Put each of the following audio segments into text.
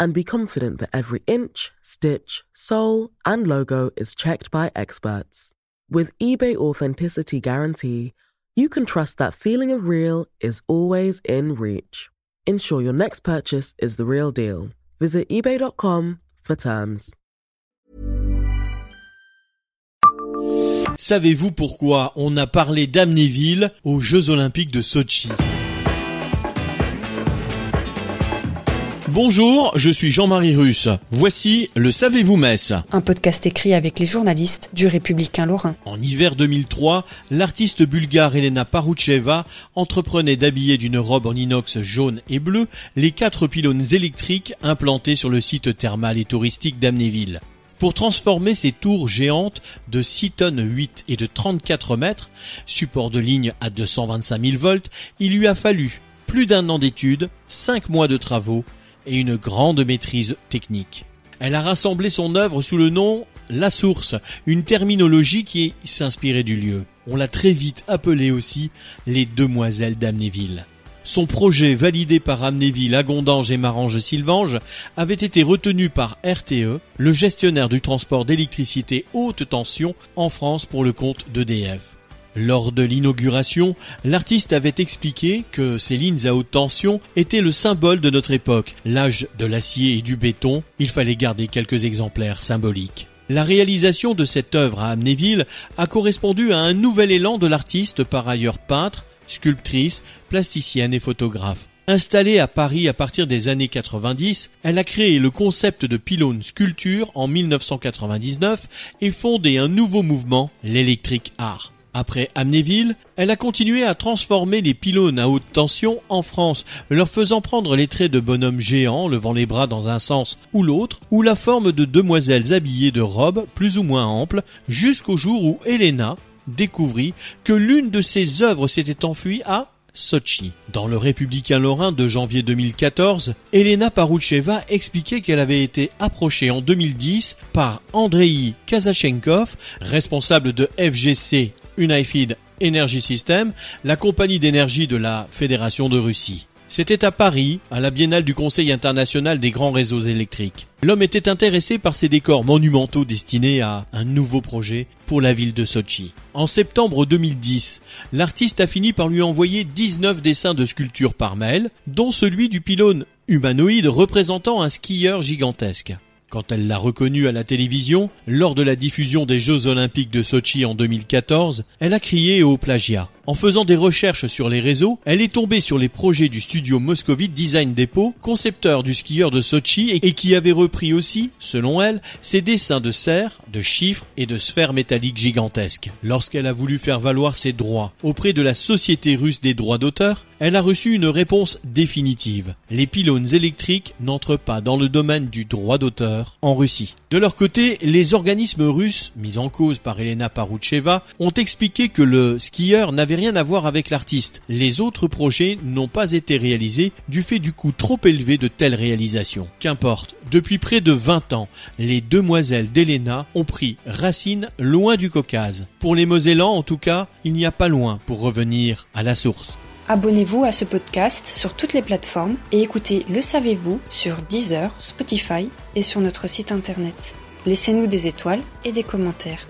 and be confident that every inch, stitch, sole, and logo is checked by experts. With eBay Authenticity Guarantee, you can trust that feeling of real is always in reach. Ensure your next purchase is the real deal. Visit eBay.com for terms. Savez-vous pourquoi on a parlé d'Amnéville aux Jeux Olympiques de Sochi Bonjour, je suis Jean-Marie Russe. Voici le Savez-vous Metz Un podcast écrit avec les journalistes du Républicain Lorrain. En hiver 2003, l'artiste bulgare Elena Paroucheva entreprenait d'habiller d'une robe en inox jaune et bleu les quatre pylônes électriques implantés sur le site thermal et touristique d'Amnéville. Pour transformer ces tours géantes de 6 tonnes 8 et de 34 mètres, support de ligne à 225 000 volts, il lui a fallu plus d'un an d'études, 5 mois de travaux et une grande maîtrise technique. Elle a rassemblé son œuvre sous le nom La Source, une terminologie qui s'inspirait du lieu. On l'a très vite appelée aussi les Demoiselles d'Amnéville. Son projet, validé par Amnéville, Agondange et Marange-Sylvange, avait été retenu par RTE, le gestionnaire du transport d'électricité haute tension en France pour le compte d'EDF. Lors de l'inauguration, l'artiste avait expliqué que ces lignes à haute tension étaient le symbole de notre époque, l'âge de l'acier et du béton, il fallait garder quelques exemplaires symboliques. La réalisation de cette œuvre à Amnéville a correspondu à un nouvel élan de l'artiste par ailleurs peintre, sculptrice, plasticienne et photographe. Installée à Paris à partir des années 90, elle a créé le concept de pylône sculpture en 1999 et fondé un nouveau mouvement, l'électrique art. Après Amnéville, elle a continué à transformer les pylônes à haute tension en France, leur faisant prendre les traits de bonhommes géants levant les bras dans un sens ou l'autre, ou la forme de demoiselles habillées de robes plus ou moins amples, jusqu'au jour où Elena découvrit que l'une de ses œuvres s'était enfuie à Sochi. Dans le Républicain Lorrain de janvier 2014, Elena Paroucheva expliquait qu'elle avait été approchée en 2010 par Andrei Kazachenkov, responsable de FGC Unifeed Energy System, la compagnie d'énergie de la Fédération de Russie. C'était à Paris, à la Biennale du Conseil international des grands réseaux électriques. L'homme était intéressé par ces décors monumentaux destinés à un nouveau projet pour la ville de Sochi. En septembre 2010, l'artiste a fini par lui envoyer 19 dessins de sculptures par mail, dont celui du pylône humanoïde représentant un skieur gigantesque. Quand elle l'a reconnu à la télévision, lors de la diffusion des Jeux Olympiques de Sochi en 2014, elle a crié au plagiat. En faisant des recherches sur les réseaux, elle est tombée sur les projets du studio Moscovite Design Depot, concepteur du skieur de Sochi et qui avait repris aussi, selon elle, ses dessins de cerfs, de chiffres et de sphères métalliques gigantesques. Lorsqu'elle a voulu faire valoir ses droits auprès de la Société russe des droits d'auteur, elle a reçu une réponse définitive. Les pylônes électriques n'entrent pas dans le domaine du droit d'auteur en Russie. De leur côté, les organismes russes, mis en cause par Elena Paroucheva, ont expliqué que le skieur n'avait rien à voir avec l'artiste. Les autres projets n'ont pas été réalisés du fait du coût trop élevé de telles réalisations. Qu'importe, depuis près de 20 ans, les demoiselles d'Elena ont pris racine loin du Caucase. Pour les Mosellans, en tout cas, il n'y a pas loin pour revenir à la source. Abonnez-vous à ce podcast sur toutes les plateformes et écoutez Le Savez-vous sur Deezer, Spotify et sur notre site internet. Laissez-nous des étoiles et des commentaires.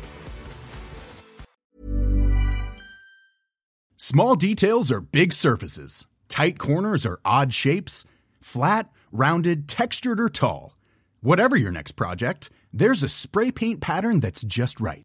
Small details are big surfaces. Tight corners are odd shapes. Flat, rounded, textured or tall. Whatever your next project, there's a spray paint pattern that's just right.